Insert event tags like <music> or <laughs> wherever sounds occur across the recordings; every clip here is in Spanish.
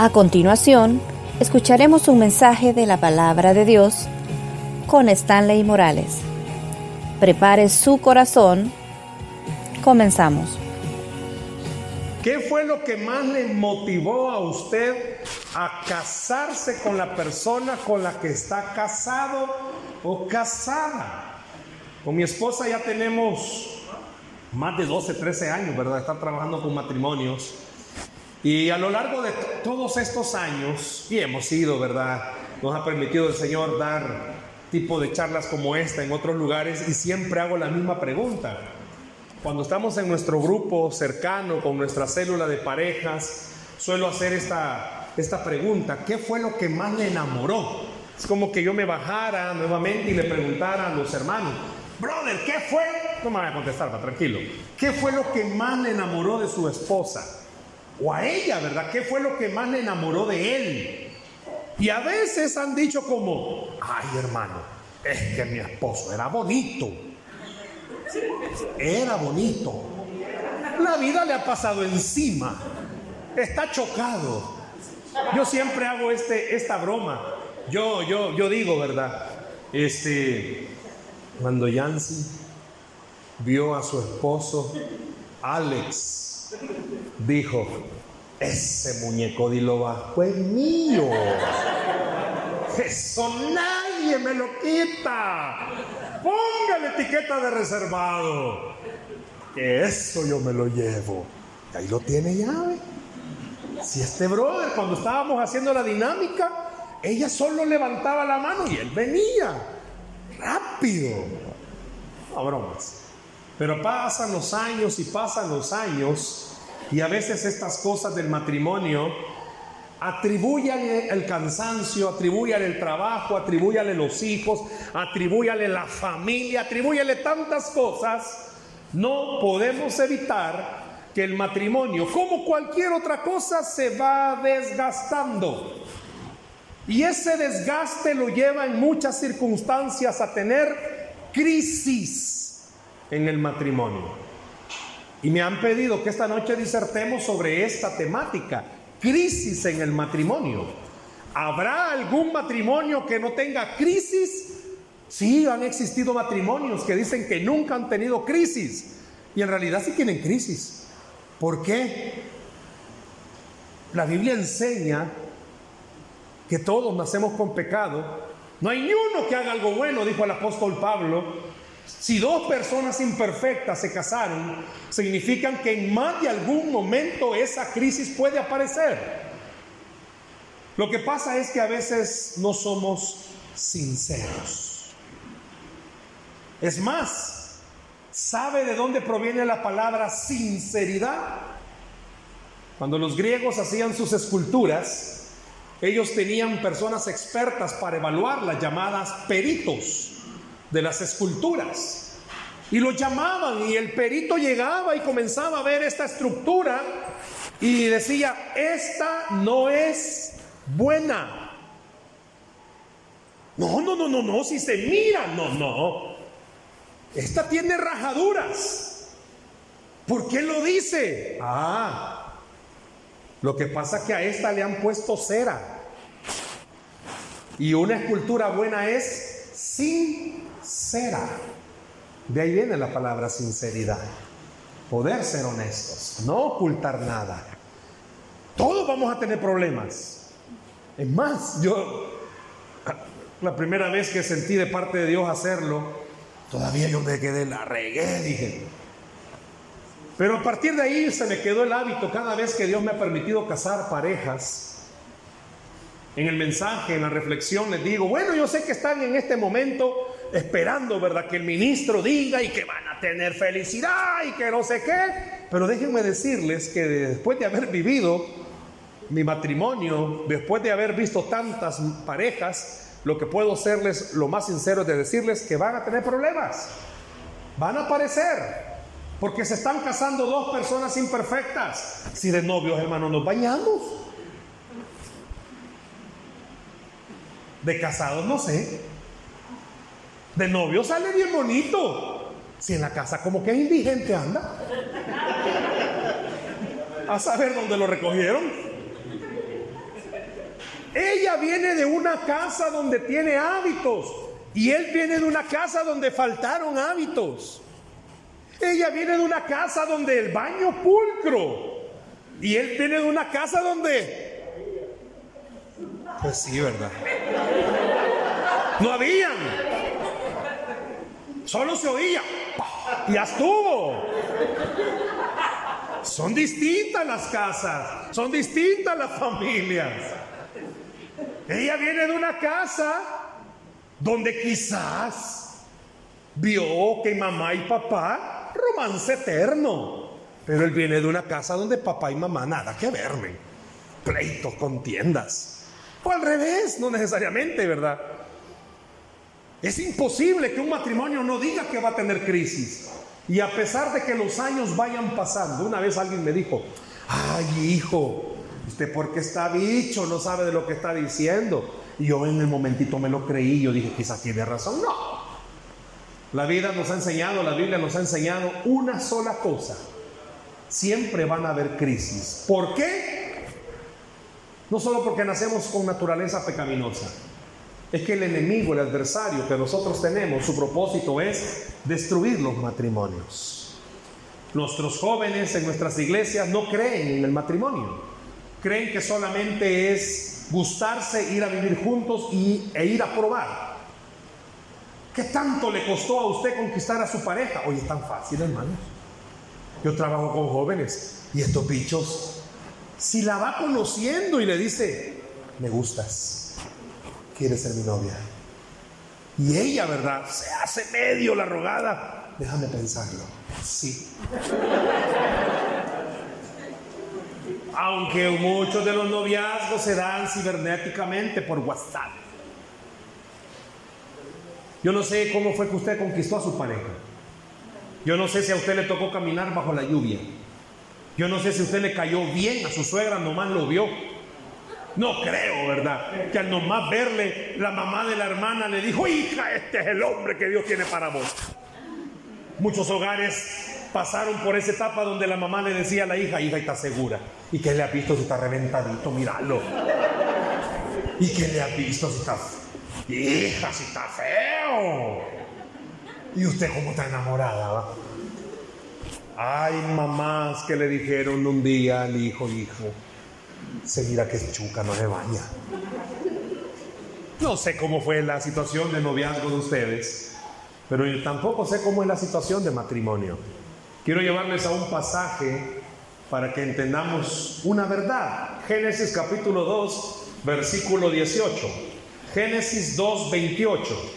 A continuación, escucharemos un mensaje de la palabra de Dios con Stanley Morales. Prepare su corazón. Comenzamos. ¿Qué fue lo que más le motivó a usted a casarse con la persona con la que está casado o casada? Con mi esposa ya tenemos más de 12, 13 años, ¿verdad? Estar trabajando con matrimonios. Y a lo largo de todos estos años, y hemos ido, ¿verdad? Nos ha permitido el Señor dar tipo de charlas como esta en otros lugares y siempre hago la misma pregunta. Cuando estamos en nuestro grupo cercano, con nuestra célula de parejas, suelo hacer esta, esta pregunta, ¿qué fue lo que más le enamoró? Es como que yo me bajara nuevamente y le preguntara a los hermanos, brother, ¿qué fue? No me voy a contestar, va, tranquilo. ¿Qué fue lo que más le enamoró de su esposa? O a ella, ¿verdad? ¿Qué fue lo que más le enamoró de él? Y a veces han dicho como, ay hermano, es que mi esposo era bonito. Era bonito. La vida le ha pasado encima. Está chocado. Yo siempre hago este, esta broma. Yo, yo, yo digo, ¿verdad? Este, cuando Yancy vio a su esposo, Alex, dijo, ese muñeco de bajo es mío. Eso nadie me lo quita. Póngale etiqueta de reservado. Que eso yo me lo llevo. Y ahí lo tiene llave. Si este brother, cuando estábamos haciendo la dinámica, ella solo levantaba la mano y él venía. Rápido. No bromas. Pero pasan los años y pasan los años y a veces estas cosas del matrimonio atribúyale el cansancio, atribúyale el trabajo, atribúyale los hijos, atribúyale la familia, atribúyale tantas cosas. No podemos evitar que el matrimonio, como cualquier otra cosa, se va desgastando. Y ese desgaste lo lleva en muchas circunstancias a tener crisis en el matrimonio. Y me han pedido que esta noche disertemos sobre esta temática, crisis en el matrimonio. ¿Habrá algún matrimonio que no tenga crisis? Sí, han existido matrimonios que dicen que nunca han tenido crisis y en realidad sí tienen crisis. ¿Por qué? La Biblia enseña que todos nacemos con pecado. No hay ni uno que haga algo bueno, dijo el apóstol Pablo. Si dos personas imperfectas se casaron, significan que en más de algún momento esa crisis puede aparecer. Lo que pasa es que a veces no somos sinceros. Es más, ¿sabe de dónde proviene la palabra sinceridad? Cuando los griegos hacían sus esculturas, ellos tenían personas expertas para evaluarlas, llamadas peritos de las esculturas. Y lo llamaban y el perito llegaba y comenzaba a ver esta estructura y decía, esta no es buena. No, no, no, no, no, si se mira, no, no. Esta tiene rajaduras. ¿Por qué lo dice? Ah, lo que pasa es que a esta le han puesto cera. Y una escultura buena es sin cera. De ahí viene la palabra sinceridad. Poder ser honestos, no ocultar nada. Todos vamos a tener problemas. Es más, yo la primera vez que sentí de parte de Dios hacerlo, todavía yo me quedé, la regué, dije. Pero a partir de ahí se me quedó el hábito cada vez que Dios me ha permitido casar parejas en el mensaje, en la reflexión, les digo, bueno, yo sé que están en este momento esperando, ¿verdad? Que el ministro diga y que van a tener felicidad y que no sé qué. Pero déjenme decirles que después de haber vivido mi matrimonio, después de haber visto tantas parejas, lo que puedo serles lo más sincero es de decirles que van a tener problemas. Van a aparecer. Porque se están casando dos personas imperfectas. Si de novios, hermanos, nos bañamos. De casados no sé. De novio sale bien bonito. Si en la casa como que es indigente anda. A saber dónde lo recogieron. Ella viene de una casa donde tiene hábitos y él viene de una casa donde faltaron hábitos. Ella viene de una casa donde el baño pulcro y él viene de una casa donde... Pues sí, ¿verdad? No habían. Solo se oía. Ya estuvo. Son distintas las casas, son distintas las familias. Ella viene de una casa donde quizás vio que mamá y papá, romance eterno. Pero él viene de una casa donde papá y mamá nada que verme. Pleitos, contiendas. O al revés, no necesariamente, ¿verdad? Es imposible que un matrimonio no diga que va a tener crisis. Y a pesar de que los años vayan pasando, una vez alguien me dijo, ay hijo, usted porque está bicho, no sabe de lo que está diciendo. Y yo en el momentito me lo creí, yo dije, quizás tiene razón. No. La vida nos ha enseñado, la Biblia nos ha enseñado una sola cosa. Siempre van a haber crisis. ¿Por qué? No solo porque nacemos con naturaleza pecaminosa. Es que el enemigo, el adversario que nosotros tenemos, su propósito es destruir los matrimonios. Nuestros jóvenes en nuestras iglesias no creen en el matrimonio. Creen que solamente es gustarse, ir a vivir juntos y, e ir a probar. ¿Qué tanto le costó a usted conquistar a su pareja? Hoy es tan fácil, hermanos. Yo trabajo con jóvenes y estos bichos, si la va conociendo y le dice, me gustas, quieres ser mi novia. Y ella, ¿verdad? Se hace medio la rogada. Déjame pensarlo. Sí. Aunque muchos de los noviazgos se dan cibernéticamente por WhatsApp. Yo no sé cómo fue que usted conquistó a su pareja. Yo no sé si a usted le tocó caminar bajo la lluvia. Yo no sé si usted le cayó bien a su suegra, nomás lo vio. No creo, ¿verdad? Que al nomás verle, la mamá de la hermana le dijo, hija, este es el hombre que Dios tiene para vos. Muchos hogares pasaron por esa etapa donde la mamá le decía a la hija, hija, ¿está segura? ¿Y qué le ha visto si está reventadito? Míralo. ¿Y qué le ha visto si está... Hija, si está feo. ¿Y usted cómo está enamorada? Va? Hay mamás que le dijeron un día al hijo, hijo, se mira que chuca, no se baña. No sé cómo fue la situación de noviazgo de ustedes, pero tampoco sé cómo es la situación de matrimonio. Quiero llevarles a un pasaje para que entendamos una verdad. Génesis capítulo 2, versículo 18. Génesis 2, 28.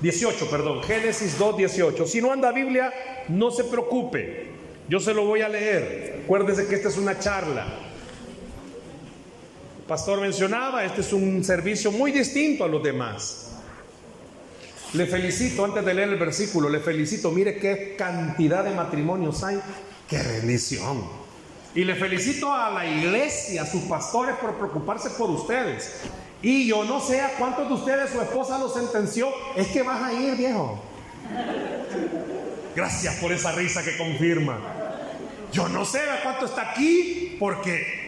18, perdón. Génesis 2, 18. Si no anda Biblia, no se preocupe. Yo se lo voy a leer. Acuérdese que esta es una charla pastor mencionaba, este es un servicio muy distinto a los demás. Le felicito, antes de leer el versículo, le felicito, mire qué cantidad de matrimonios hay, qué bendición. Y le felicito a la iglesia, a sus pastores por preocuparse por ustedes. Y yo no sé a cuántos de ustedes su esposa lo sentenció, es que vas a ir, viejo. Gracias por esa risa que confirma. Yo no sé a cuánto está aquí, porque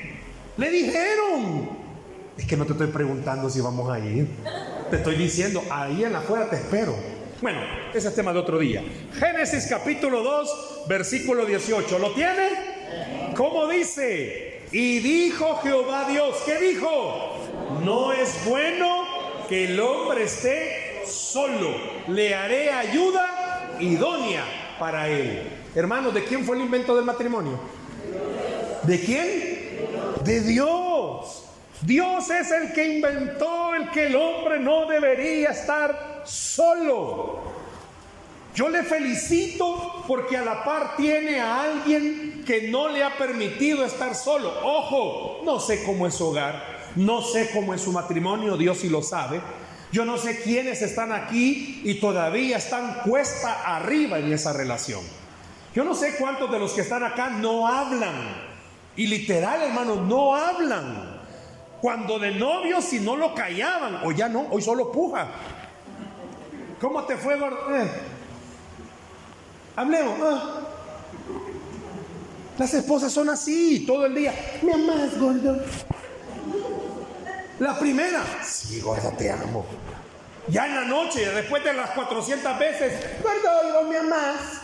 le dijeron. Es que no te estoy preguntando si vamos a ir. Te estoy diciendo, ahí en la afuera te espero. Bueno, ese es tema de otro día. Génesis capítulo 2, versículo 18. ¿Lo tiene? ¿Cómo dice? Y dijo Jehová Dios, ¿qué dijo? No es bueno que el hombre esté solo. Le haré ayuda idónea para él. Hermanos, ¿de quién fue el invento del matrimonio? ¿De quién? De Dios. Dios es el que inventó el que el hombre no debería estar solo. Yo le felicito porque a la par tiene a alguien que no le ha permitido estar solo. Ojo, no sé cómo es su hogar, no sé cómo es su matrimonio, Dios sí lo sabe. Yo no sé quiénes están aquí y todavía están cuesta arriba en esa relación. Yo no sé cuántos de los que están acá no hablan. Y literal, hermanos, no hablan. Cuando de novio si no lo callaban, o ya no, hoy solo puja. ¿Cómo te fue, gordo? Eh. Hablemos. Las esposas son así todo el día. Me amas, gordo. La primera, sí, gordo, te amo. Ya en la noche, después de las 400 veces, gordo, digo, me amas.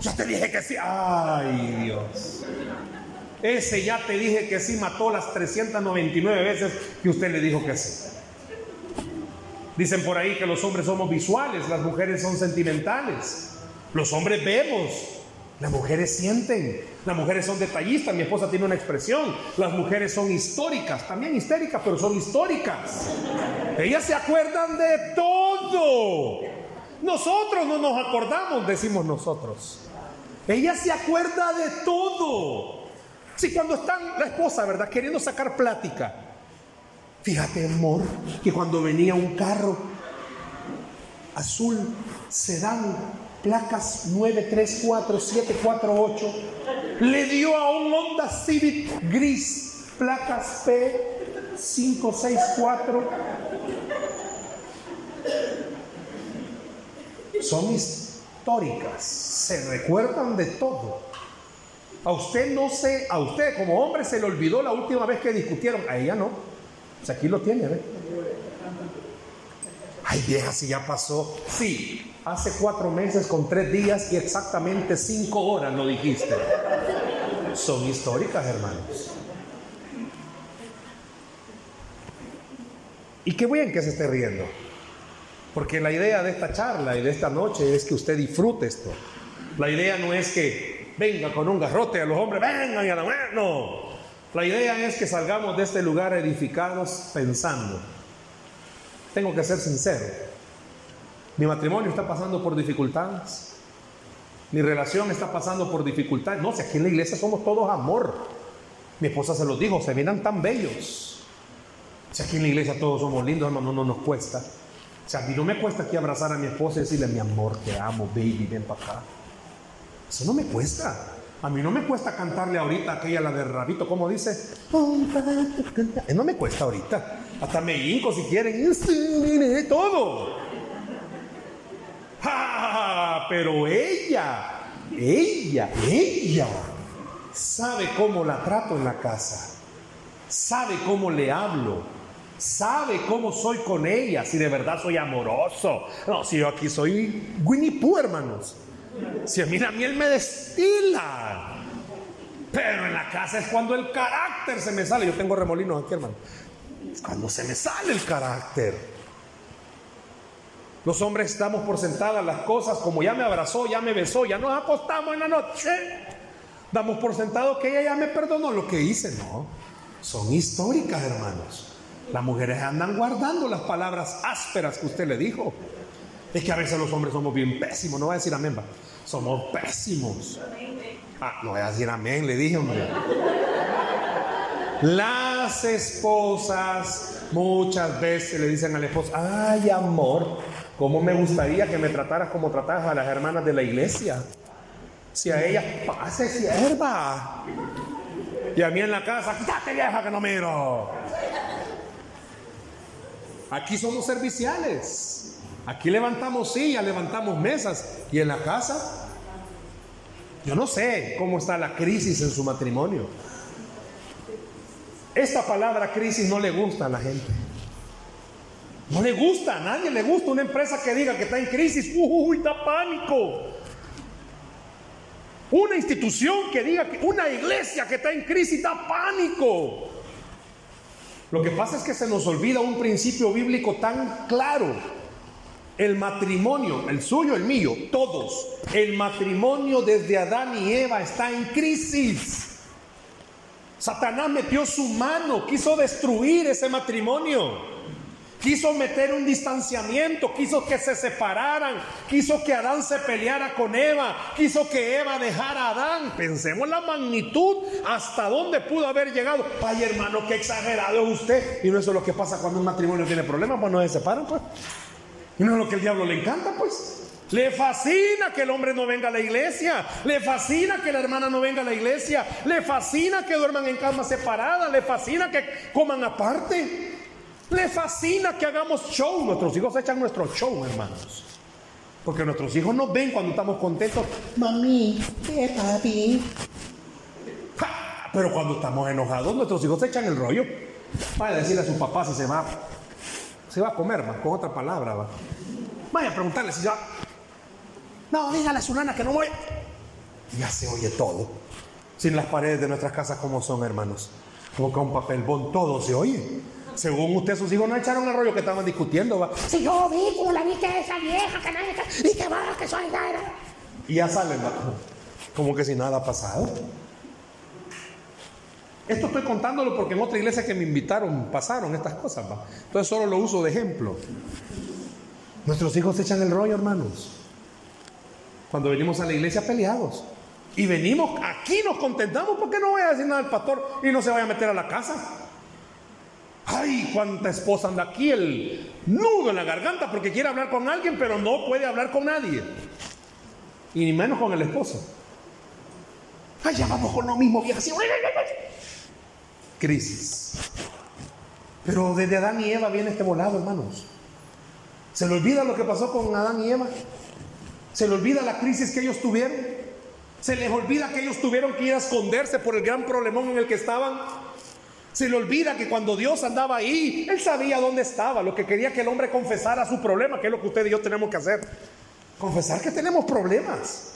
Ya te dije que sí. Ay, Dios. Ese ya te dije que sí mató las 399 veces que usted le dijo que sí. Dicen por ahí que los hombres somos visuales, las mujeres son sentimentales. Los hombres vemos, las mujeres sienten, las mujeres son detallistas. Mi esposa tiene una expresión, las mujeres son históricas, también histéricas, pero son históricas. Ellas se acuerdan de todo. Nosotros no nos acordamos, decimos nosotros. Ella se acuerda de todo. Si cuando están la esposa, ¿verdad? Queriendo sacar plática. Fíjate, amor, que cuando venía un carro azul, sedán, placas 934748, le dio a un Honda Civic gris, placas P564. Son históricas, se recuerdan de todo. A usted no sé, a usted como hombre se le olvidó la última vez que discutieron, a ella no. O sea, aquí lo tiene, ¿ve? Ay, vieja, si ya pasó. Sí, hace cuatro meses con tres días y exactamente cinco horas lo dijiste. Son históricas, hermanos. Y qué bien que se esté riendo. Porque la idea de esta charla y de esta noche es que usted disfrute esto. La idea no es que venga con un garrote a los hombres, vengan y a la no. La idea es que salgamos de este lugar edificados pensando. Tengo que ser sincero. Mi matrimonio está pasando por dificultades. Mi relación está pasando por dificultades. No, si aquí en la iglesia somos todos amor. Mi esposa se los dijo, se miran tan bellos. Si aquí en la iglesia todos somos lindos, hermano, no nos cuesta. O sea, a mí no me cuesta aquí abrazar a mi esposa y decirle, mi amor, te amo, baby, ven para acá. Eso no me cuesta. A mí no me cuesta cantarle ahorita aquella la de Rabito, como dice. No me cuesta ahorita. Hasta me hinco si quieren. Todo. <laughs> Pero ella, ella, ella sabe cómo la trato en la casa. Sabe cómo le hablo. Sabe cómo soy con ella. Si de verdad soy amoroso. No, si yo aquí soy Winnie Pooh, hermanos. Si a mí la miel me destila. Pero en la casa es cuando el carácter se me sale. Yo tengo remolinos aquí, hermano. Es cuando se me sale el carácter. Los hombres estamos por sentadas las cosas como ya me abrazó, ya me besó, ya nos acostamos en la noche. Damos por sentado que ella ya me perdonó lo que hice. No, son históricas, hermanos. Las mujeres andan guardando las palabras ásperas que usted le dijo. Es que a veces los hombres somos bien pésimos, no voy a decir amén, va. Somos pésimos. Ah, no voy a decir amén, le dije, hombre. Las esposas muchas veces le dicen al esposo, ay amor, ¿cómo me gustaría que me trataras como tratas a las hermanas de la iglesia? Si a ellas pase sierva. Y a mí en la casa, quítate vieja que no miro. Aquí somos serviciales. Aquí levantamos sillas, levantamos mesas. ¿Y en la casa? Yo no sé cómo está la crisis en su matrimonio. Esta palabra crisis no le gusta a la gente. No le gusta, a nadie le gusta una empresa que diga que está en crisis. Uy, da pánico. Una institución que diga que una iglesia que está en crisis da pánico. Lo que pasa es que se nos olvida un principio bíblico tan claro el matrimonio, el suyo, el mío, todos, el matrimonio desde Adán y Eva está en crisis. Satanás metió su mano, quiso destruir ese matrimonio. Quiso meter un distanciamiento, quiso que se separaran, quiso que Adán se peleara con Eva, quiso que Eva dejara a Adán. Pensemos la magnitud hasta dónde pudo haber llegado. Ay, hermano, qué exagerado es usted. Y no eso es lo que pasa cuando un matrimonio tiene problemas, pues no se separan, pues. Y no es lo que el diablo le encanta, pues. Le fascina que el hombre no venga a la iglesia. Le fascina que la hermana no venga a la iglesia. Le fascina que duerman en camas separadas. Le fascina que coman aparte. Le fascina que hagamos show. Nuestros hijos echan nuestro show, hermanos. Porque nuestros hijos nos ven cuando estamos contentos. Mami, ¿qué papi? Pero cuando estamos enojados, nuestros hijos echan el rollo. Vaya a decirle a su papá si se va, se va a comer, va, con otra palabra, va. Vaya a preguntarle si ya. No, dígale a su nana que no voy. Ya se oye todo. Sin las paredes de nuestras casas como son, hermanos. Como un papel bon, todo se oye. Según usted, sus hijos no echaron el rollo que estaban discutiendo, va. Si yo vi como la vi que esa vieja, que nadie, que, y que va, que soy gaira. Y ya salen, va. Como que si nada ha pasado. Esto estoy contándolo porque en otra iglesia que me invitaron pasaron estas cosas, va. Entonces solo lo uso de ejemplo. Nuestros hijos echan el rollo, hermanos. Cuando venimos a la iglesia peleados. Y venimos, aquí nos contentamos porque no voy a decir nada al pastor y no se vaya a meter a la casa. Ay, cuánta esposa anda aquí, el nudo en la garganta porque quiere hablar con alguien, pero no puede hablar con nadie. Y ni menos con el esposo. Ay, ya vamos con lo mismo, vieja. Crisis. Pero desde Adán y Eva viene este volado, hermanos. ¿Se le olvida lo que pasó con Adán y Eva? ¿Se le olvida la crisis que ellos tuvieron? ¿Se les olvida que ellos tuvieron que ir a esconderse por el gran problemón en el que estaban? Se le olvida que cuando Dios andaba ahí, Él sabía dónde estaba, lo que quería que el hombre confesara su problema, que es lo que usted y yo tenemos que hacer. Confesar que tenemos problemas.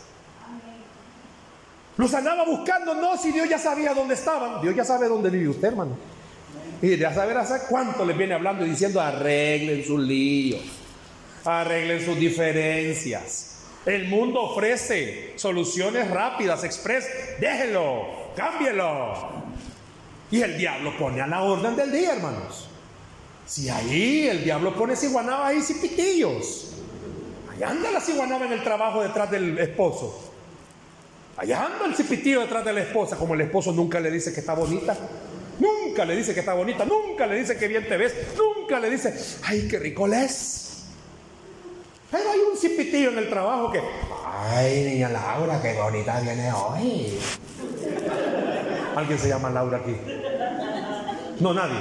Los andaba buscando, no, si Dios ya sabía dónde estaban. Dios ya sabe dónde vive usted, hermano. Y ya saber hace cuánto les viene hablando y diciendo, arreglen sus líos, arreglen sus diferencias. El mundo ofrece soluciones rápidas, express. Déjelo, cámbielo. Y el diablo pone a la orden del día, hermanos. Si ahí el diablo pone ciguanaba ahí pitillos. Allá anda la ciguanaba en el trabajo detrás del esposo. Allá anda el cipitillo detrás de la esposa, como el esposo nunca le dice que está bonita. Nunca le dice que está bonita, nunca le dice que bien te ves, nunca le dice, ay, qué rico les. Pero hay un cipitillo en el trabajo que, ay, niña Laura, qué bonita viene hoy. ¿Alguien se llama Laura aquí? No, nadie.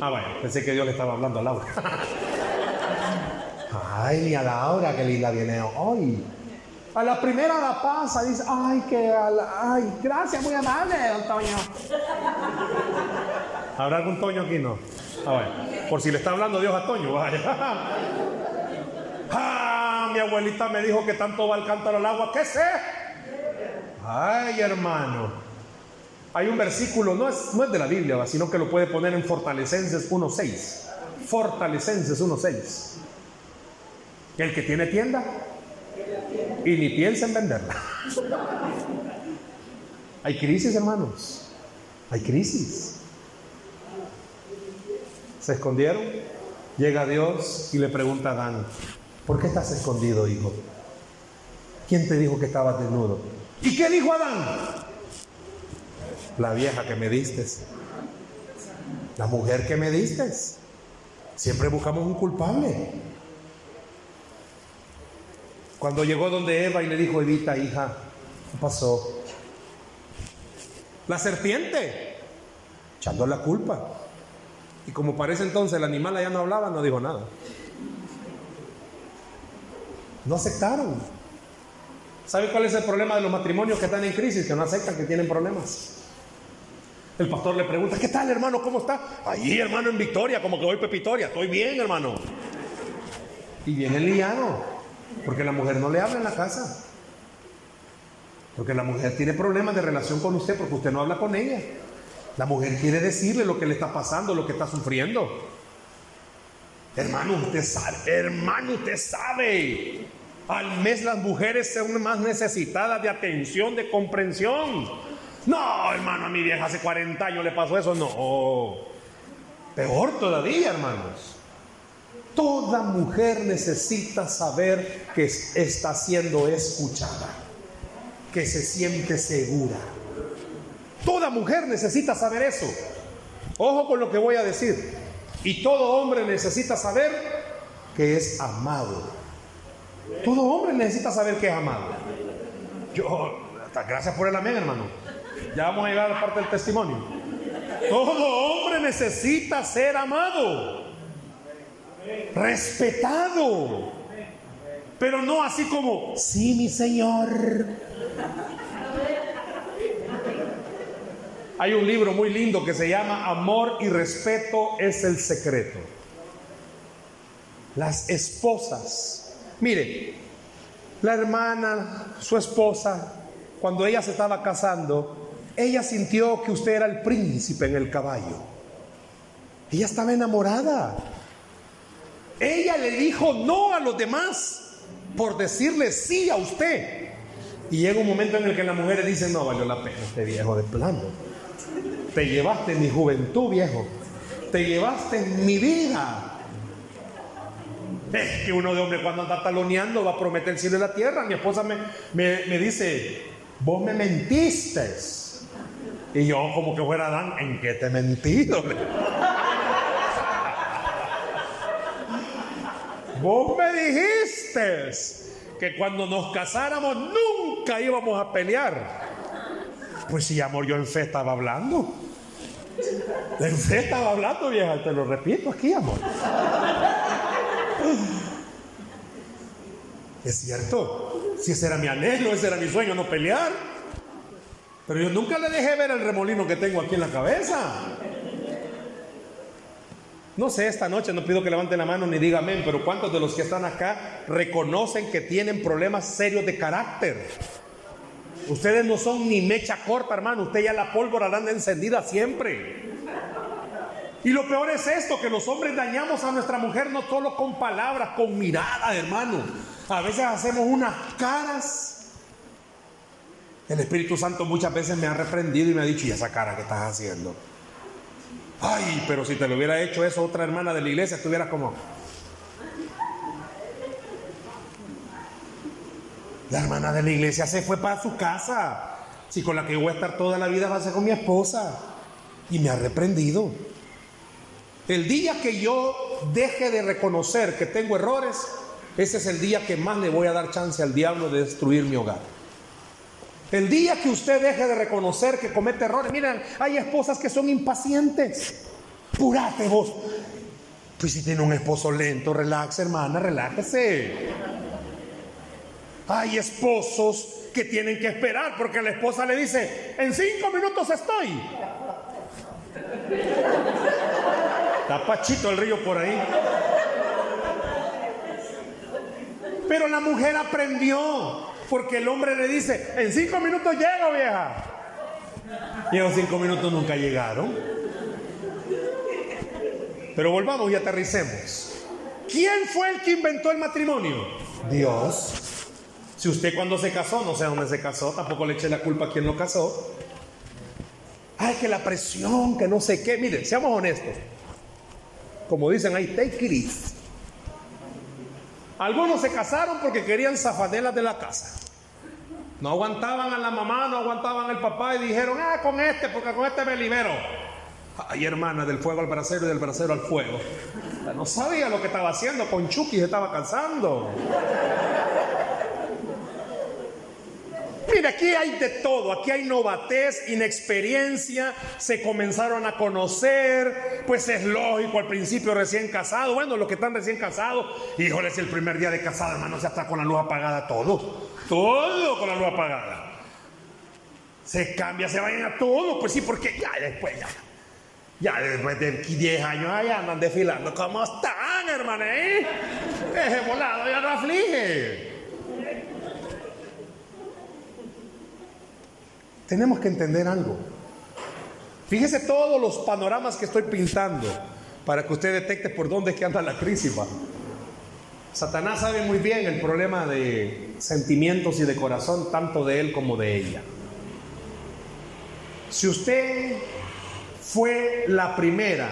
Ah, bueno, pensé que Dios le estaba hablando a Laura. <laughs> Ay, niña Laura, qué linda viene hoy. A la primera la pasa, dice, ay, que, ay, gracias, muy amable, don Toño. ¿Habrá algún Toño aquí? No. Ah, bueno. Por si le está hablando Dios a Toño, vaya. <laughs> Ah, mi abuelita me dijo que tanto va el cántaro al agua, ¿qué sé? Ay, hermano. Hay un versículo, no es, no es de la Biblia, sino que lo puede poner en Fortalecenses 1.6. Fortalecenses 1.6. El que tiene tienda y ni piensa en venderla. <laughs> Hay crisis, hermanos. Hay crisis. Se escondieron. Llega Dios y le pregunta a Adán, ¿por qué estás escondido, hijo? ¿Quién te dijo que estabas desnudo? ¿Y qué dijo Adán? La vieja que me diste. La mujer que me diste. Siempre buscamos un culpable. Cuando llegó donde Eva y le dijo, Evita, hija, ¿qué pasó? La serpiente, echando la culpa. Y como parece entonces el animal ya no hablaba, no dijo nada. No aceptaron. ¿Sabe cuál es el problema de los matrimonios que están en crisis? Que no aceptan que tienen problemas. El pastor le pregunta, ¿qué tal hermano? ¿Cómo está? Ahí hermano en Victoria, como que voy Pepitoria. Estoy bien hermano. Y viene el liano. Porque la mujer no le habla en la casa. Porque la mujer tiene problemas de relación con usted porque usted no habla con ella. La mujer quiere decirle lo que le está pasando, lo que está sufriendo. Hermano, usted sabe, hermano, usted sabe. Al mes las mujeres son más necesitadas de atención, de comprensión. No, hermano, a mi vieja hace 40 años le pasó eso. No. Peor todavía, hermanos. Toda mujer necesita saber que está siendo escuchada, que se siente segura. Toda mujer necesita saber eso. Ojo con lo que voy a decir. Y todo hombre necesita saber que es amado. Todo hombre necesita saber que es amado. Yo, gracias por el amén, hermano. Ya vamos a llegar a la parte del testimonio. Todo hombre necesita ser amado respetado. Pero no así como, sí, mi Señor. Hay un libro muy lindo que se llama Amor y respeto es el secreto. Las esposas. Mire, la hermana, su esposa, cuando ella se estaba casando, ella sintió que usted era el príncipe en el caballo. Ella estaba enamorada. Ella le dijo no a los demás por decirle sí a usted. Y llega un momento en el que las mujeres dicen, no valió la pena este viejo de plano. Te llevaste mi juventud, viejo. Te llevaste mi vida. Es que uno de hombre cuando anda taloneando va a prometer el cielo y la tierra. Mi esposa me, me, dice, vos me mentiste. Y yo como que fuera Dan, ¿en qué te he mentido? vos me dijiste que cuando nos casáramos nunca íbamos a pelear. Pues sí, amor, yo en fe estaba hablando. En fe estaba hablando, vieja, te lo repito aquí, amor. Es cierto, si ese era mi anhelo, ese era mi sueño, no pelear. Pero yo nunca le dejé ver el remolino que tengo aquí en la cabeza. No sé, esta noche no pido que levanten la mano ni digan amén, pero ¿cuántos de los que están acá reconocen que tienen problemas serios de carácter? Ustedes no son ni mecha corta, hermano. Usted ya la pólvora la anda encendida siempre. Y lo peor es esto, que los hombres dañamos a nuestra mujer no solo con palabras, con miradas, hermano. A veces hacemos unas caras. El Espíritu Santo muchas veces me ha reprendido y me ha dicho, ¿y esa cara que estás haciendo? Ay, pero si te lo hubiera hecho eso otra hermana de la iglesia, estuviera como... La hermana de la iglesia se fue para su casa. Si con la que voy a estar toda la vida va a ser con mi esposa. Y me ha reprendido. El día que yo deje de reconocer que tengo errores, ese es el día que más le voy a dar chance al diablo de destruir mi hogar. El día que usted deje de reconocer que comete errores, miren, hay esposas que son impacientes. Purate vos. Pues si tiene un esposo lento, relax, hermana, relájese. Hay esposos que tienen que esperar porque la esposa le dice, en cinco minutos estoy. Está Pachito el río por ahí. Pero la mujer aprendió porque el hombre le dice, en cinco minutos llego, vieja. Y esos cinco minutos nunca llegaron. Pero volvamos y aterricemos. ¿Quién fue el que inventó el matrimonio? Dios. Si usted cuando se casó, no sé dónde se casó, tampoco le eche la culpa a quien lo casó. Ay, que la presión, que no sé qué. Miren, seamos honestos. Como dicen ahí, take it Algunos se casaron porque querían zafadelas de la casa. No aguantaban a la mamá, no aguantaban al papá y dijeron, ah, con este, porque con este me libero. Ay, hermana, del fuego al brasero y del brasero al fuego. No sabía lo que estaba haciendo, con Chucky se estaba cansando. Mira, aquí hay de todo, aquí hay novatez, inexperiencia, se comenzaron a conocer, pues es lógico, al principio recién casado, bueno, los que están recién casados, híjole, es el primer día de casado, hermano, ya está con la luz apagada todo, todo con la luz apagada. Se cambia, se vayan a todo, pues sí, porque ya después, ya, ya después de 10 años, allá andan desfilando, ¿cómo están, hermano? Eh? Volado ya no aflige. Tenemos que entender algo. Fíjese todos los panoramas que estoy pintando para que usted detecte por dónde es que anda la crisis. Satanás sabe muy bien el problema de sentimientos y de corazón, tanto de él como de ella. Si usted fue la primera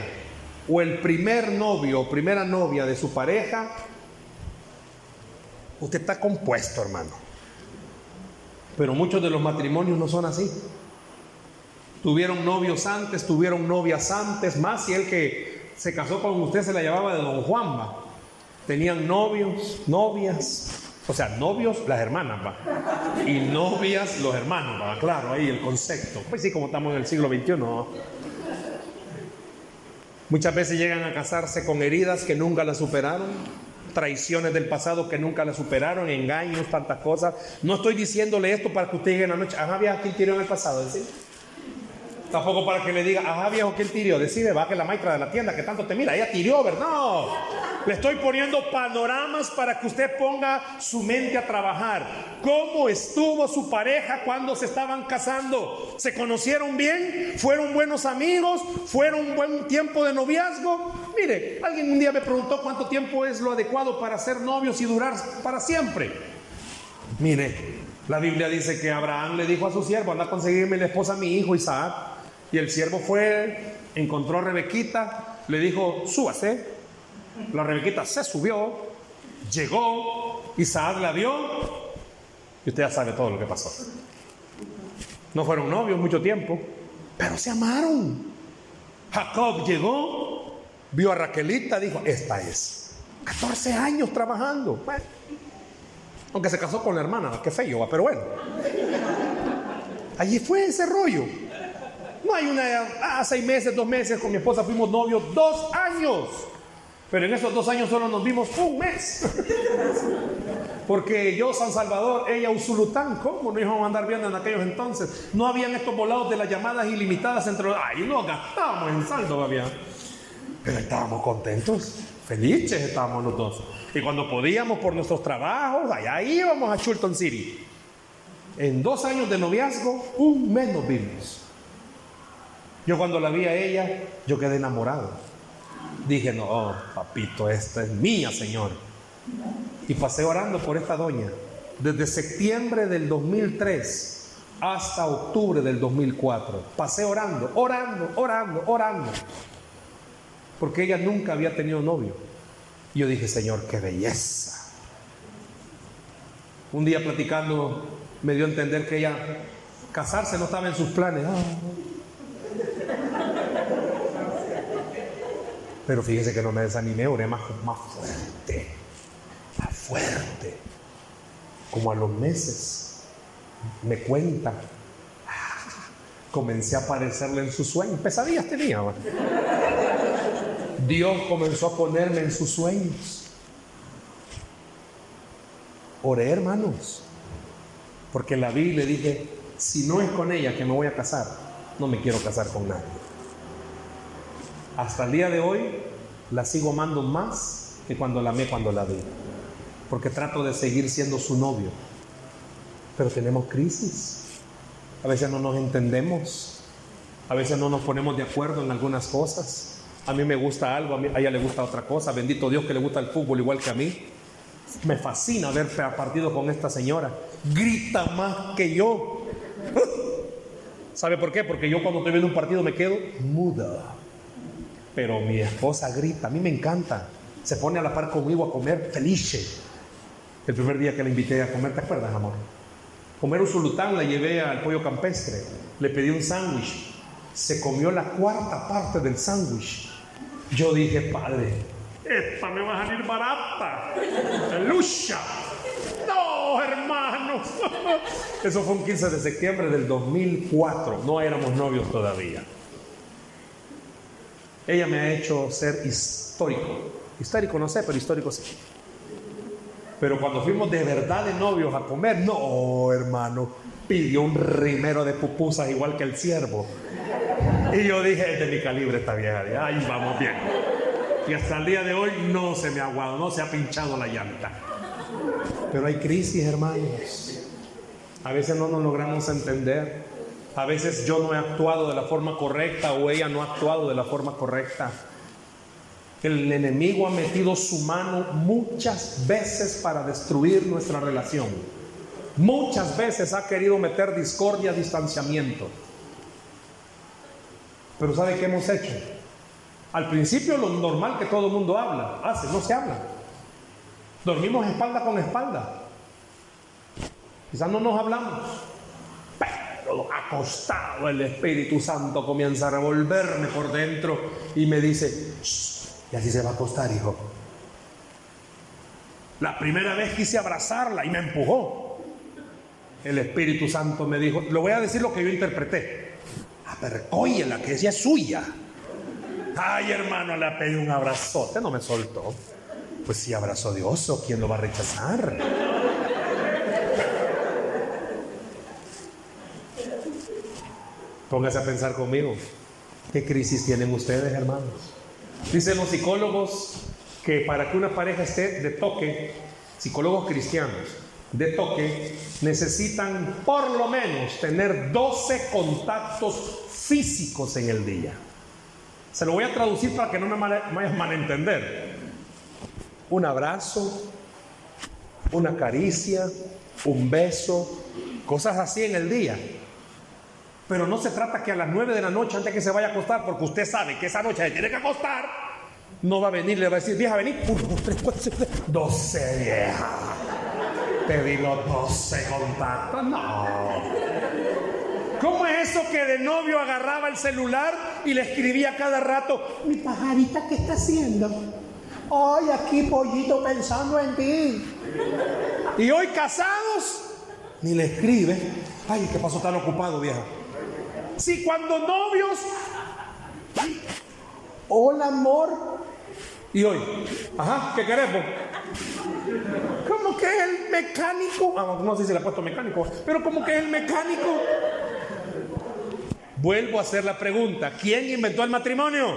o el primer novio o primera novia de su pareja, usted está compuesto, hermano. Pero muchos de los matrimonios no son así. Tuvieron novios antes, tuvieron novias antes, más si el que se casó con usted se la llamaba de don Juanba. Tenían novios, novias, o sea, novios las hermanas, va. Y novias los hermanos, va. Claro, ahí el concepto. Pues sí, como estamos en el siglo XXI. Muchas veces llegan a casarse con heridas que nunca las superaron traiciones del pasado que nunca la superaron, engaños, tantas cosas. No estoy diciéndole esto para que usted llegue en la noche, ah, había que en el pasado, decir. Tampoco para que le diga, ajá viejo, ¿quién tirió? Decide, baje la maestra de la tienda que tanto te mira. Ella tirió, ¿verdad? No. Le estoy poniendo panoramas para que usted ponga su mente a trabajar. ¿Cómo estuvo su pareja cuando se estaban casando? ¿Se conocieron bien? ¿Fueron buenos amigos? ¿Fueron un buen tiempo de noviazgo? Mire, alguien un día me preguntó cuánto tiempo es lo adecuado para ser novios y durar para siempre. Mire, la Biblia dice que Abraham le dijo a su siervo, anda a conseguirme la esposa a mi hijo Isaac. Y el siervo fue, encontró a Rebequita, le dijo, súbase. La Rebequita se subió, llegó, Isaac la vio y usted ya sabe todo lo que pasó. No fueron novios mucho tiempo, pero se amaron. Jacob llegó, vio a Raquelita, dijo, esta es. 14 años trabajando. aunque se casó con la hermana, qué feo, pero bueno. Allí fue ese rollo. No hay una, ah, seis meses, dos meses, con mi esposa fuimos novios, dos años. Pero en esos dos años solo nos vimos un mes. Porque yo, San Salvador, ella, Usulután, ¿cómo no íbamos a andar viendo en aquellos entonces? No habían estos volados de las llamadas ilimitadas entre los... ¡Ay, no gastábamos en saldo todavía! Pero estábamos contentos, felices estábamos los dos. Y cuando podíamos por nuestros trabajos, allá íbamos a Chulton City. En dos años de noviazgo, un mes nos vimos. Yo cuando la vi a ella, yo quedé enamorado. Dije, no, papito, esta es mía, Señor. Y pasé orando por esta doña. Desde septiembre del 2003 hasta octubre del 2004. Pasé orando, orando, orando, orando. Porque ella nunca había tenido novio. Y yo dije, Señor, qué belleza. Un día platicando me dio a entender que ella casarse no estaba en sus planes. Pero fíjese que no me desanimé, oré más, más fuerte, más fuerte. Como a los meses, me cuenta, comencé a aparecerle en sus sueños. Pesadillas tenía. Dios comenzó a ponerme en sus sueños. Oré, hermanos, porque la vi y le dije, si no es con ella que me voy a casar, no me quiero casar con nadie. Hasta el día de hoy la sigo amando más que cuando la amé cuando la vi. Porque trato de seguir siendo su novio. Pero tenemos crisis. A veces no nos entendemos. A veces no nos ponemos de acuerdo en algunas cosas. A mí me gusta algo, a, ella le gusta otra cosa. Bendito Dios que le gusta el fútbol igual que a mí. Me fascina ver partido con esta señora. Grita más que yo. <laughs> ¿Sabe por qué? Porque yo cuando estoy viendo un partido me quedo muda pero mi esposa grita, a mí me encanta. Se pone a la par conmigo a comer feliz. El primer día que la invité a comer, ¿te acuerdas, amor? Comer un sultán, la llevé al pollo campestre, le pedí un sándwich, se comió la cuarta parte del sándwich. Yo dije, padre, esta me va a salir barata. Lucha. No, hermanos. <laughs> Eso fue un 15 de septiembre del 2004. No éramos novios todavía. Ella me ha hecho ser histórico. Histórico no sé, pero histórico sí. Pero cuando fuimos de verdad de novios a comer, no, hermano, pidió un rimero de pupusas igual que el siervo. Y yo dije, es de mi calibre esta vieja. Ay, vamos bien. Y hasta el día de hoy no se me ha aguado, no se ha pinchado la llanta. Pero hay crisis, hermanos. A veces no nos logramos entender. A veces yo no he actuado de la forma correcta o ella no ha actuado de la forma correcta. El enemigo ha metido su mano muchas veces para destruir nuestra relación. Muchas veces ha querido meter discordia, distanciamiento. Pero ¿sabe qué hemos hecho? Al principio lo normal que todo el mundo habla, hace, no se habla. Dormimos espalda con espalda. Quizás no nos hablamos acostado, el Espíritu Santo comienza a revolverme por dentro y me dice, y así se va a acostar, hijo. La primera vez quise abrazarla y me empujó. El Espíritu Santo me dijo, lo voy a decir lo que yo interpreté. la que ella es suya. Ay, hermano, le pedí un abrazote, no me soltó. Pues si abrazó Dios, ¿quién lo va a rechazar? Póngase a pensar conmigo. ¿Qué crisis tienen ustedes, hermanos? Dicen los psicólogos que para que una pareja esté de toque, psicólogos cristianos, de toque, necesitan por lo menos tener 12 contactos físicos en el día. Se lo voy a traducir para que no me vayas a malentender. Un abrazo, una caricia, un beso, cosas así en el día. Pero no se trata que a las 9 de la noche, antes que se vaya a acostar, porque usted sabe que esa noche se tiene que acostar, no va a venir, le va a decir, vieja, vení, 1, 2, 3, 4, 5, 6, 12, vieja. Te di los 12 contactos. No. ¿Cómo es eso que de novio agarraba el celular y le escribía cada rato, mi pajarita, ¿qué está haciendo? Ay, aquí pollito pensando en ti. Y hoy casados, ni le escribe. Ay, ¿qué pasó tan ocupado, vieja? Si cuando novios, hola amor. Y hoy, ajá, ¿qué queremos? ¿Cómo que es el mecánico? No sé si le ha puesto mecánico, pero ¿cómo que es el mecánico? Vuelvo a hacer la pregunta, ¿quién inventó el matrimonio?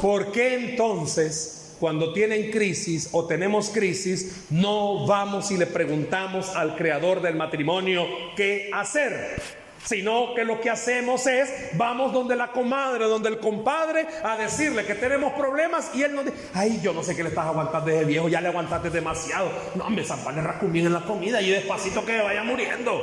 ¿Por qué entonces, cuando tienen crisis o tenemos crisis, no vamos y le preguntamos al creador del matrimonio qué hacer? Sino que lo que hacemos es, vamos donde la comadre, donde el compadre, a decirle que tenemos problemas y él nos dice, ay, yo no sé qué le estás aguantando desde viejo, ya le aguantaste demasiado. No, hombre, zampale racumín en la comida y despacito que vaya muriendo.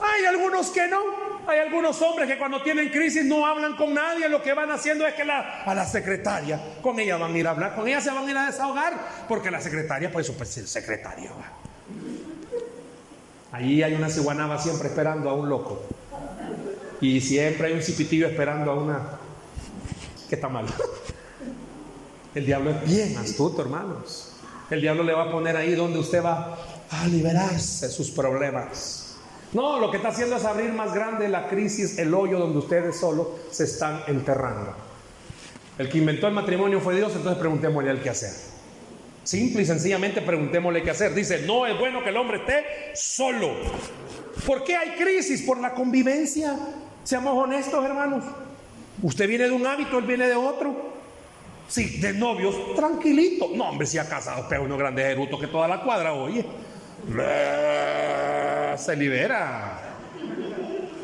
Hay algunos que no. Hay algunos hombres que cuando tienen crisis no hablan con nadie, lo que van haciendo es que a la secretaria, con ella van a ir a hablar, con ella se van a ir a desahogar, porque la secretaria, pues eso pues el secretario. Allí hay una ciguanaba siempre esperando a un loco. Y siempre hay un cipitillo esperando a una que está mal. El diablo es bien astuto, hermanos. El diablo le va a poner ahí donde usted va a liberarse sus problemas. No, lo que está haciendo es abrir más grande la crisis, el hoyo donde ustedes solo se están enterrando. El que inventó el matrimonio fue Dios, entonces preguntémosle al qué hacer. Simple y sencillamente preguntémosle qué hacer. Dice, no es bueno que el hombre esté solo. ¿Por qué hay crisis? Por la convivencia. Seamos honestos, hermanos. Usted viene de un hábito, él viene de otro. Sí, de novios, tranquilito. No, hombre, si ha casado, pero unos grandes erutos que toda la cuadra, oye. Se libera.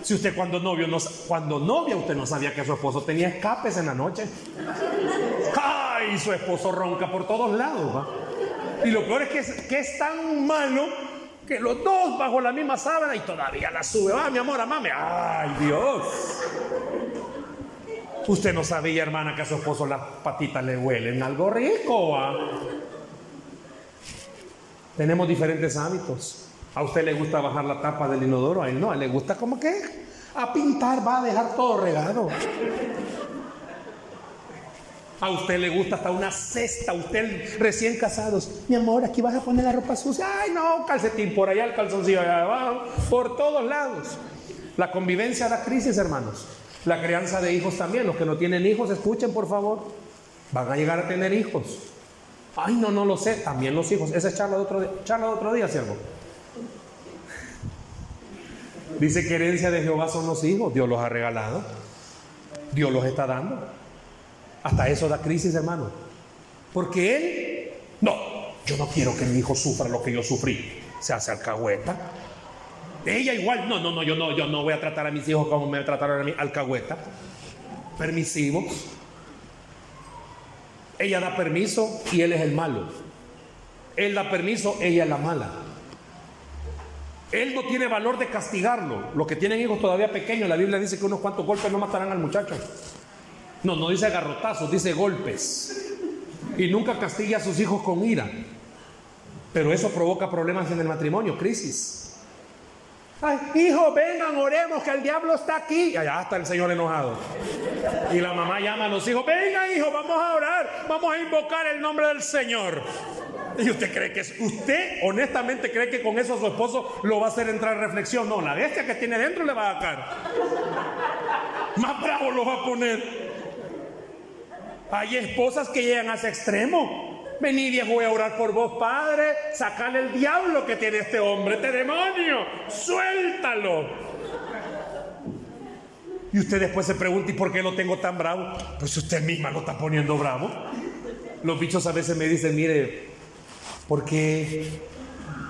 Si usted cuando novio no, cuando novia usted no sabía que su esposo tenía escapes en la noche. ¡Ay! Su esposo ronca por todos lados. Y lo peor es que, que es tan malo que los dos bajo la misma sábana y todavía la sube. Va, mi amor, amame. ¡Ay, Dios! Usted no sabía, hermana, que a su esposo las patitas le huelen algo rico. Tenemos diferentes hábitos. A usted le gusta bajar la tapa del inodoro, a él no, a le gusta como que a pintar, va a dejar todo regado. A usted le gusta hasta una cesta, usted recién casados. Mi amor, aquí vas a poner la ropa sucia. Ay, no, calcetín por allá, el calzoncillo allá abajo, por todos lados. La convivencia da crisis, hermanos. La crianza de hijos también. Los que no tienen hijos, escuchen por favor. Van a llegar a tener hijos. Ay, no, no lo sé. También los hijos. Esa es charla de otro charla de otro día, siervo. Dice que herencia de Jehová son los hijos. Dios los ha regalado. Dios los está dando. Hasta eso da crisis, hermano. Porque él, no, yo no quiero que mi hijo sufra lo que yo sufrí. Se hace alcahueta. Ella igual, no, no, no, yo no, yo no voy a tratar a mis hijos como me trataron a mí, alcahueta. Permisivos. Ella da permiso y él es el malo. Él da permiso, ella es la mala. Él no tiene valor de castigarlo. Los que tienen hijos todavía pequeños, la Biblia dice que unos cuantos golpes no matarán al muchacho. No, no dice garrotazos, dice golpes. Y nunca castiga a sus hijos con ira. Pero eso provoca problemas en el matrimonio, crisis. Ay, hijo, vengan, oremos, que el diablo está aquí. Y allá está el Señor enojado. Y la mamá llama a los hijos, vengan, hijo, vamos a orar, vamos a invocar el nombre del Señor. Y usted cree que usted honestamente cree que con eso su esposo lo va a hacer entrar en reflexión. No, la bestia que tiene dentro le va a sacar. Más bravo lo va a poner. Hay esposas que llegan a ese extremo. Vení viejo, voy a orar por vos, Padre. Sacale el diablo que tiene este hombre, este demonio. Suéltalo. Y usted después se pregunta, ¿y por qué lo tengo tan bravo? Pues usted misma lo está poniendo bravo. Los bichos a veces me dicen, mire, porque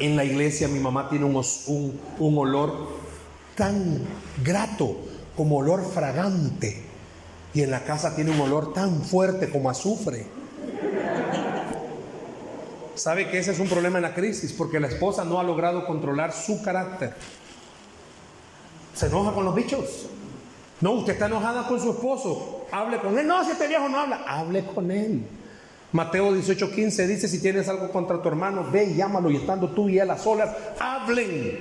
en la iglesia mi mamá tiene un, un, un olor tan grato como olor fragante y en la casa tiene un olor tan fuerte como azufre. ¿Sabe que ese es un problema en la crisis? Porque la esposa no ha logrado controlar su carácter. Se enoja con los bichos. No, usted está enojada con su esposo. Hable con él. No, si este viejo no habla, hable con él. Mateo 18:15 dice, si tienes algo contra tu hermano, ve y llámalo y estando tú y él a solas, hablen,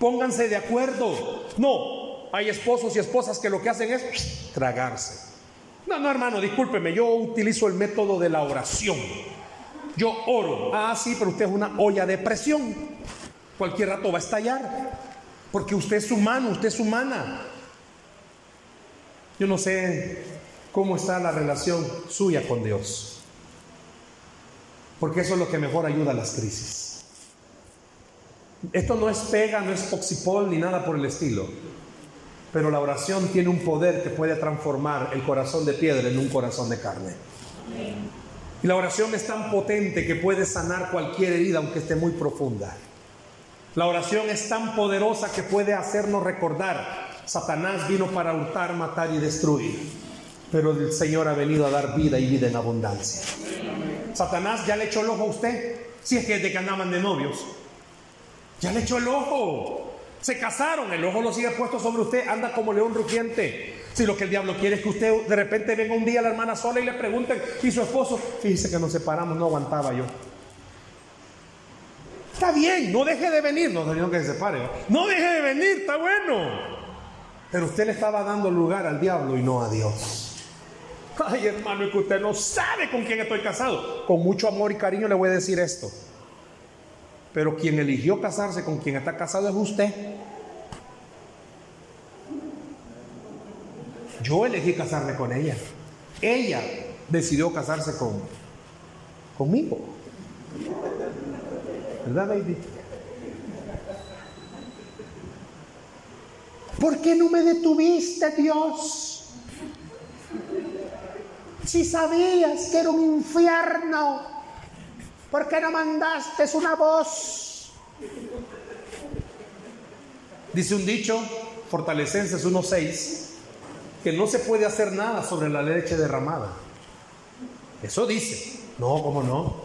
pónganse de acuerdo. No, hay esposos y esposas que lo que hacen es tragarse. No, no, hermano, discúlpeme, yo utilizo el método de la oración. Yo oro. Ah, sí, pero usted es una olla de presión. Cualquier rato va a estallar. Porque usted es humano, usted es humana. Yo no sé cómo está la relación suya con Dios. Porque eso es lo que mejor ayuda a las crisis. Esto no es pega, no es poxipol ni nada por el estilo. Pero la oración tiene un poder que puede transformar el corazón de piedra en un corazón de carne. Y la oración es tan potente que puede sanar cualquier herida, aunque esté muy profunda. La oración es tan poderosa que puede hacernos recordar, Satanás vino para hurtar, matar y destruir, pero el Señor ha venido a dar vida y vida en abundancia. Satanás ya le echó el ojo a usted, si es que de que andaban de novios, ya le echó el ojo. Se casaron, el ojo lo sigue puesto sobre usted, anda como león rugiente. Si lo que el diablo quiere es que usted de repente venga un día a la hermana sola y le pregunten, ¿y su esposo? Fíjese que nos separamos, no aguantaba yo. Está bien, no deje de venir, no digo que se separe, no deje de venir, está bueno. Pero usted le estaba dando lugar al diablo y no a Dios. Ay, hermano, es que usted no sabe con quién estoy casado. Con mucho amor y cariño le voy a decir esto. Pero quien eligió casarse con quien está casado es usted. Yo elegí casarme con ella. Ella decidió casarse con, conmigo. ¿Verdad, baby? ¿Por qué no me detuviste, Dios? Si sabías que era un infierno. ¿Por qué no mandaste una voz? Dice un dicho, Fortalecenses 1.6, que no se puede hacer nada sobre la leche derramada. Eso dice. No, ¿cómo no?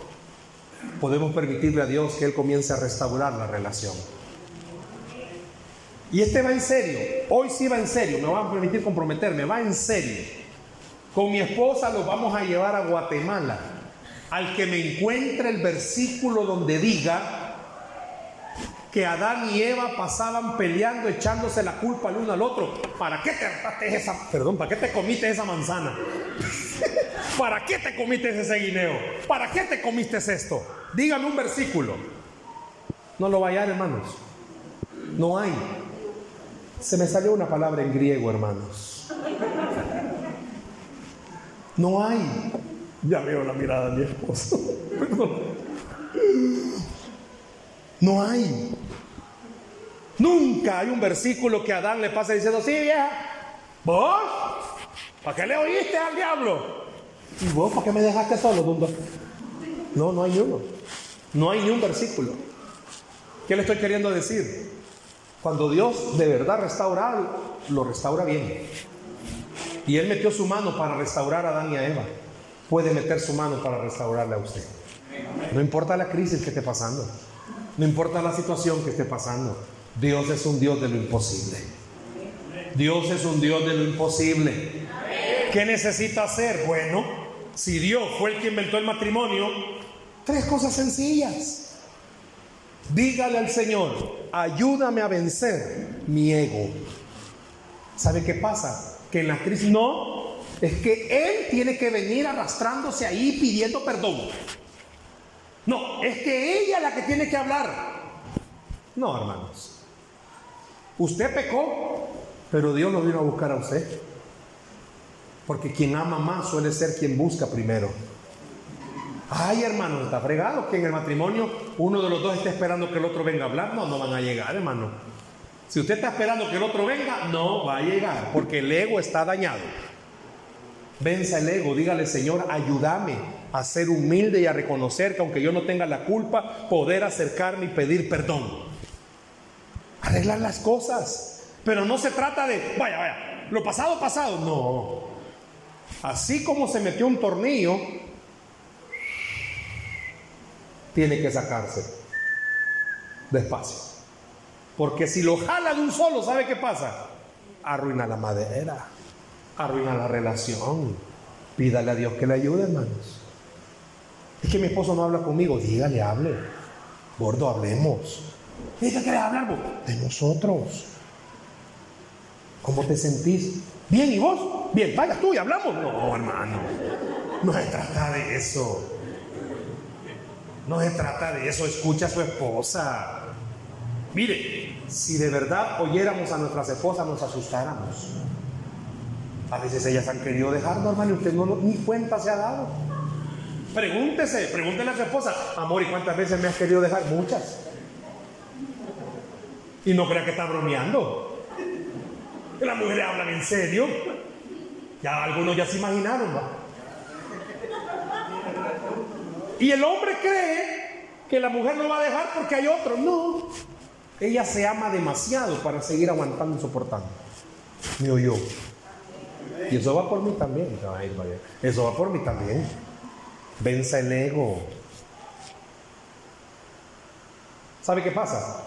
Podemos permitirle a Dios que Él comience a restaurar la relación. Y este va en serio. Hoy sí va en serio. Me va a permitir comprometerme. Va en serio. Con mi esposa lo vamos a llevar a Guatemala al que me encuentre el versículo donde diga que Adán y Eva pasaban peleando, echándose la culpa el uno al otro. ¿Para qué te esa, perdón, para qué te comiste esa manzana? <laughs> ¿Para qué te comiste ese guineo? ¿Para qué te comiste esto? Dígame un versículo. No lo vaya, hermanos. No hay. Se me salió una palabra en griego, hermanos. No hay. Ya veo la mirada de mi esposo. <laughs> No hay. Nunca hay un versículo que Adán le pase diciendo, sí, vieja, vos, ¿para qué le oíste al diablo? ¿Y vos, para qué me dejaste solo, Dundo? No, no hay uno. No hay ni un versículo. ¿Qué le estoy queriendo decir? Cuando Dios de verdad restaura algo, lo restaura bien. Y Él metió su mano para restaurar a Adán y a Eva puede meter su mano para restaurarle a usted. No importa la crisis que esté pasando, no importa la situación que esté pasando, Dios es un Dios de lo imposible. Dios es un Dios de lo imposible. ¿Qué necesita hacer? Bueno, si Dios fue el que inventó el matrimonio, tres cosas sencillas. Dígale al Señor, ayúdame a vencer mi ego. ¿Sabe qué pasa? Que en la crisis no, es que Él tiene que venir arrastrándose ahí pidiendo perdón. No, es que ella es la que tiene que hablar. No, hermanos. Usted pecó, pero Dios lo vino a buscar a usted. Porque quien ama más suele ser quien busca primero. Ay, hermano, está fregado que en el matrimonio uno de los dos esté esperando que el otro venga a hablar. No, no van a llegar, hermano. Si usted está esperando que el otro venga, no va a llegar, porque el ego está dañado. Venza el ego, dígale, Señor, ayúdame a ser humilde y a reconocer que aunque yo no tenga la culpa, poder acercarme y pedir perdón. Arreglar las cosas. Pero no se trata de, vaya, vaya, lo pasado, pasado. No. Así como se metió un tornillo, tiene que sacarse despacio. Porque si lo jala de un solo, ¿sabe qué pasa? Arruina la madera, arruina la relación. Pídale a Dios que le ayude, hermanos. Es que mi esposo no habla conmigo, dígale, hable. Gordo, hablemos. ¿Y qué querés hablar vos? De nosotros. ¿Cómo te sentís? Bien, ¿y vos? Bien, vaya tú y hablamos. No, hermano. No se trata de eso. No se trata de eso. Escucha a su esposa. Mire, si de verdad oyéramos a nuestras esposas, nos asustáramos. A veces ellas han querido dejarnos, hermano, y usted no, ni cuenta se ha dado. Pregúntese, pregúntele a su esposa, amor, ¿y cuántas veces me has querido dejar? Muchas. Y no crea que está bromeando. Las mujeres hablan en serio. Ya algunos ya se imaginaron, ¿va? Y el hombre cree que la mujer no va a dejar porque hay otro. No. Ella se ama demasiado para seguir aguantando y soportando. Me oyó. Y eso va por mí también. Eso va por mí también. Venza el ego. ¿Sabe qué pasa?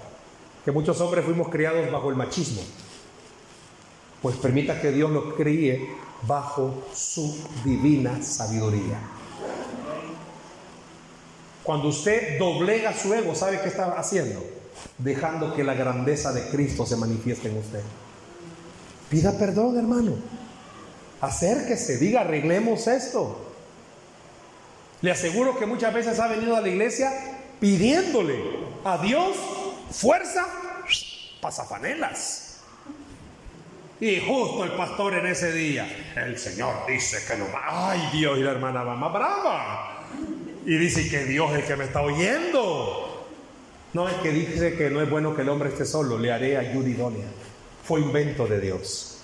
Que muchos hombres fuimos criados bajo el machismo. Pues permita que Dios lo críe bajo su divina sabiduría. Cuando usted doblega su ego, ¿sabe qué está haciendo? Dejando que la grandeza de Cristo se manifieste en usted. Pida perdón, hermano. Acérquese, diga, arreglemos esto. Le aseguro que muchas veces ha venido a la iglesia pidiéndole a Dios fuerza, pasafanelas. Y justo el pastor en ese día, el Señor dice que no va. Ay, Dios, y la hermana va más brava. Y dice que Dios es el que me está oyendo. No es que dice que no es bueno que el hombre esté solo, le haré ayuda idónea. Fue invento de Dios.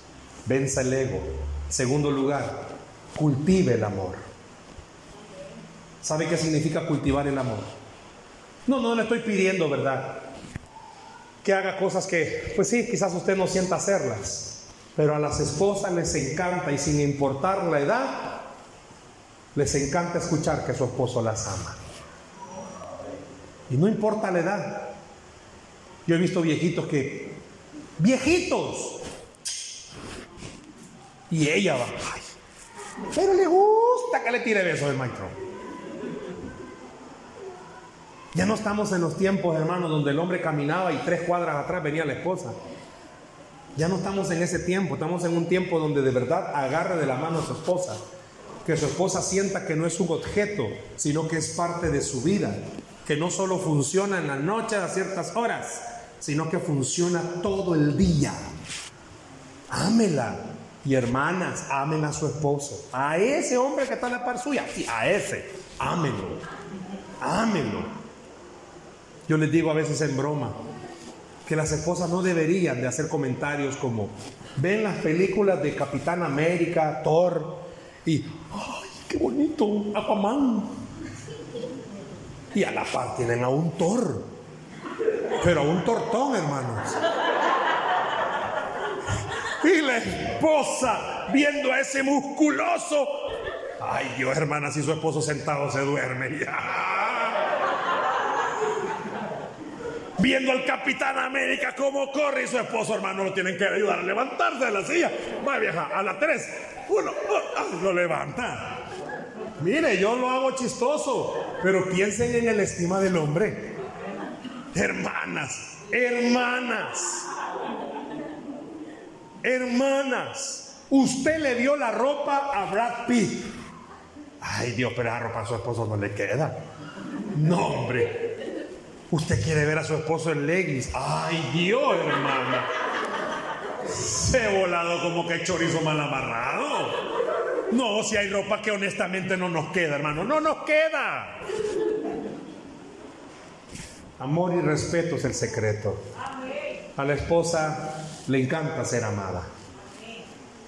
Venza el ego. Segundo lugar, cultive el amor. ¿Sabe qué significa cultivar el amor? No, no le estoy pidiendo, ¿verdad? Que haga cosas que, pues sí, quizás usted no sienta hacerlas, pero a las esposas les encanta y sin importar la edad, les encanta escuchar que su esposo las ama. Y no importa la edad. Yo he visto viejitos que, viejitos, y ella va, ay, pero le gusta que le tire besos el maestro. Ya no estamos en los tiempos, hermanos, donde el hombre caminaba y tres cuadras atrás venía la esposa. Ya no estamos en ese tiempo, estamos en un tiempo donde de verdad agarre de la mano a su esposa, que su esposa sienta que no es un objeto, sino que es parte de su vida, que no solo funciona en la noche a ciertas horas, sino que funciona todo el día. Ámela. Y hermanas, amen a su esposo. A ese hombre que está en la par suya, sí, a ese, ámenlo. Ámenlo. Yo les digo a veces en broma que las esposas no deberían de hacer comentarios como, ven las películas de Capitán América, Thor, y, ¡ay, qué bonito! Aquaman. Y a la par tienen a un Thor, pero a un tortón, hermanos. Y la esposa viendo a ese musculoso. Ay Dios, hermana, si su esposo sentado se duerme ya. viendo al Capitán América cómo corre y su esposo, hermano, lo tienen que ayudar a levantarse de la silla. Va vieja, a las tres, uno, lo levanta. Mire, yo lo hago chistoso, pero piensen en el estima del hombre. Hermanas, hermanas, hermanas, usted le dio la ropa a Brad Pitt. Ay Dios, pero la ropa a su esposo no le queda. No, hombre, Usted quiere ver a su esposo en leggings. Ay, Dios, hermana. Se volado como que chorizo mal amarrado. No, si hay ropa que honestamente no nos queda, hermano, no nos queda. Amor y respeto es el secreto. A la esposa le encanta ser amada.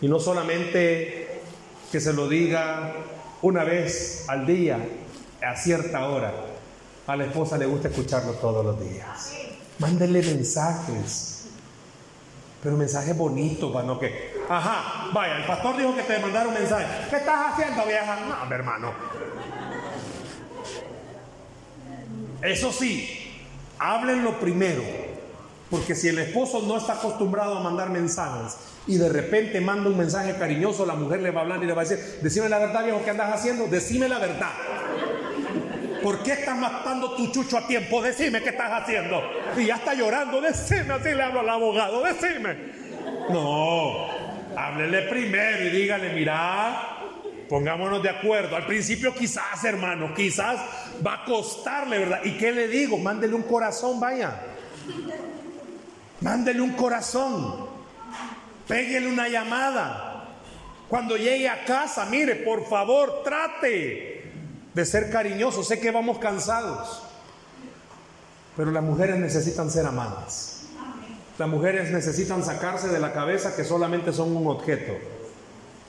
Y no solamente que se lo diga una vez al día, a cierta hora. A la esposa le gusta escucharlo todos los días. Mándele mensajes. Pero mensajes bonitos, para no que. Ajá, vaya, el pastor dijo que te mandaron un mensaje. ¿Qué estás haciendo, vieja? No, mi hermano. Eso sí, háblenlo primero. Porque si el esposo no está acostumbrado a mandar mensajes y de repente manda un mensaje cariñoso, la mujer le va a hablar y le va a decir, decime la verdad, viejo, ¿qué andas haciendo? Decime la verdad. ¿Por qué estás matando tu chucho a tiempo? Decime qué estás haciendo. Y ya está llorando, decime, así le hablo al abogado, decime. No, háblele primero y dígale, mira, pongámonos de acuerdo. Al principio quizás, hermano, quizás va a costarle, ¿verdad? ¿Y qué le digo? Mándele un corazón, vaya. Mándele un corazón. Péguele una llamada. Cuando llegue a casa, mire, por favor, trate de ser cariñoso. Sé que vamos cansados, pero las mujeres necesitan ser amadas. Las mujeres necesitan sacarse de la cabeza que solamente son un objeto.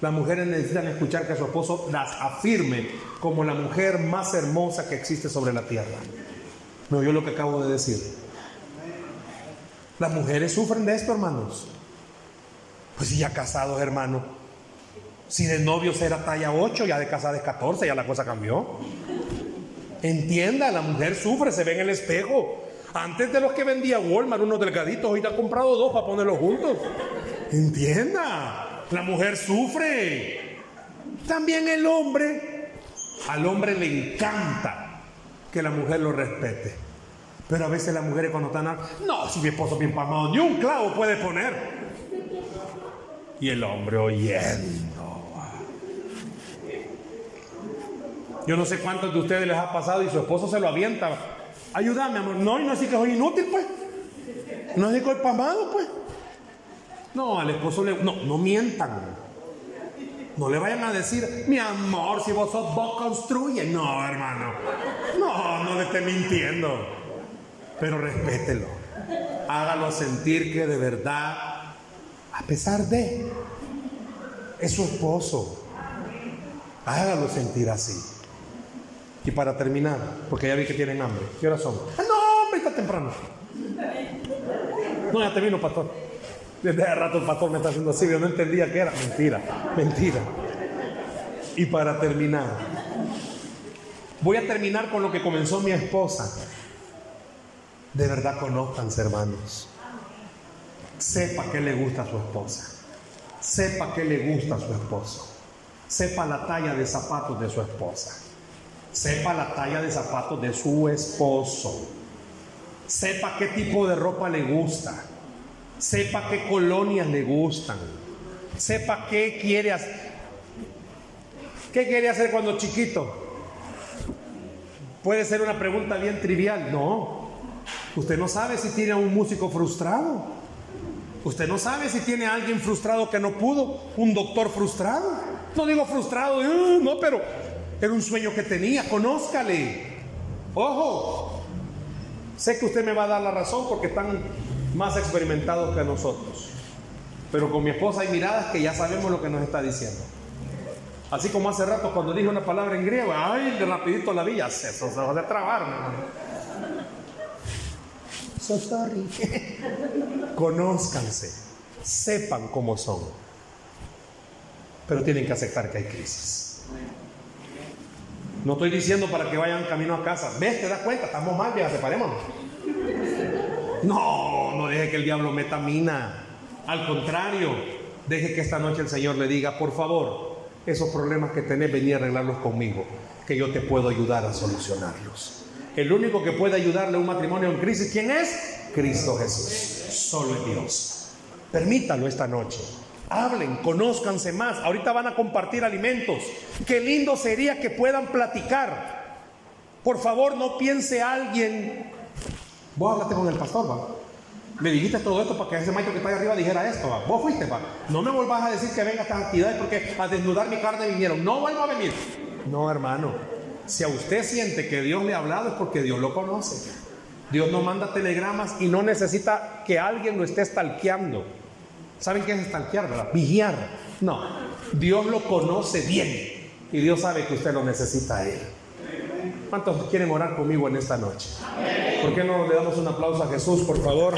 Las mujeres necesitan escuchar que su esposo las afirme como la mujer más hermosa que existe sobre la tierra. ¿Me oyó lo que acabo de decir? Las mujeres sufren de esto, hermanos. Pues si ya casados, hermano. Si de novios era talla 8, ya de casada es 14, ya la cosa cambió. Entienda, la mujer sufre, se ve en el espejo. Antes de los que vendía Walmart, unos delgaditos, hoy te ha comprado dos para ponerlos juntos. Entienda, la mujer sufre. También el hombre, al hombre le encanta que la mujer lo respete. Pero a veces las mujeres cuando están, no, si mi esposo bien palmado, ni un clavo puede poner. Y el hombre oyendo. Yo no sé cuántos de ustedes les ha pasado y su esposo se lo avienta. Ayúdame, amor. No, y no así que soy inútil, pues. No es que soy pamado, pues. No, al esposo le. No, no mientan. No le vayan a decir, mi amor, si vos sos vos construye. No, hermano. No, no le esté mintiendo. Pero respételo. Hágalo sentir que de verdad, a pesar de, es su esposo. Hágalo sentir así. Y para terminar, porque ya vi que tienen hambre. ¿Qué horas son? Ah, no, hombre, está temprano. No, ya termino, pastor. Desde hace rato el pastor me está haciendo así, yo no entendía qué era. Mentira, mentira. Y para terminar, voy a terminar con lo que comenzó mi esposa. De verdad conozcanse, hermanos. Sepa qué le gusta a su esposa. Sepa qué le gusta a su esposo. Sepa la talla de zapatos de su esposa. Sepa la talla de zapatos de su esposo. Sepa qué tipo de ropa le gusta. Sepa qué colonias le gustan. Sepa qué quiere hacer. ¿Qué quiere hacer cuando chiquito? Puede ser una pregunta bien trivial. No. Usted no sabe si tiene a un músico frustrado. Usted no sabe si tiene a alguien frustrado que no pudo. Un doctor frustrado. No digo frustrado, uh, no, pero era un sueño que tenía, conózcale. Ojo, sé que usted me va a dar la razón porque están más experimentados que nosotros. Pero con mi esposa hay miradas que ya sabemos lo que nos está diciendo. Así como hace rato cuando dije una palabra en griego, ay, de rapidito la vi, eso se va a trabar, So sorry. <laughs> Conózcanse, sepan cómo son. Pero tienen que aceptar que hay crisis. No estoy diciendo para que vayan camino a casa. ¿Ves? ¿Te das cuenta? Estamos mal, vieja, separémonos. No, no deje que el diablo meta mina. Al contrario, deje que esta noche el Señor le diga, por favor, esos problemas que tenés, vení a arreglarlos conmigo, que yo te puedo ayudar a solucionarlos. El único que puede ayudarle a un matrimonio en crisis, ¿quién es? Cristo Jesús. Solo es Dios. Permítalo esta noche hablen, conózcanse más. Ahorita van a compartir alimentos. Qué lindo sería que puedan platicar. Por favor, no piense alguien. Vos háblate con el pastor, va. Me dijiste todo esto para que ese maestro que está ahí arriba dijera esto. ¿va? Vos fuiste, va. No me volvás a decir que venga a estas actividades porque a desnudar mi carne vinieron. No vuelvo a venir. No, hermano. Si a usted siente que Dios le ha hablado es porque Dios lo conoce. Dios no manda telegramas y no necesita que alguien lo esté stalkeando. ¿Saben qué es stalkear, verdad? Vigiar. No. Dios lo conoce bien. Y Dios sabe que usted lo necesita a Él. ¿Cuántos quieren orar conmigo en esta noche? ¿Por qué no le damos un aplauso a Jesús, por favor?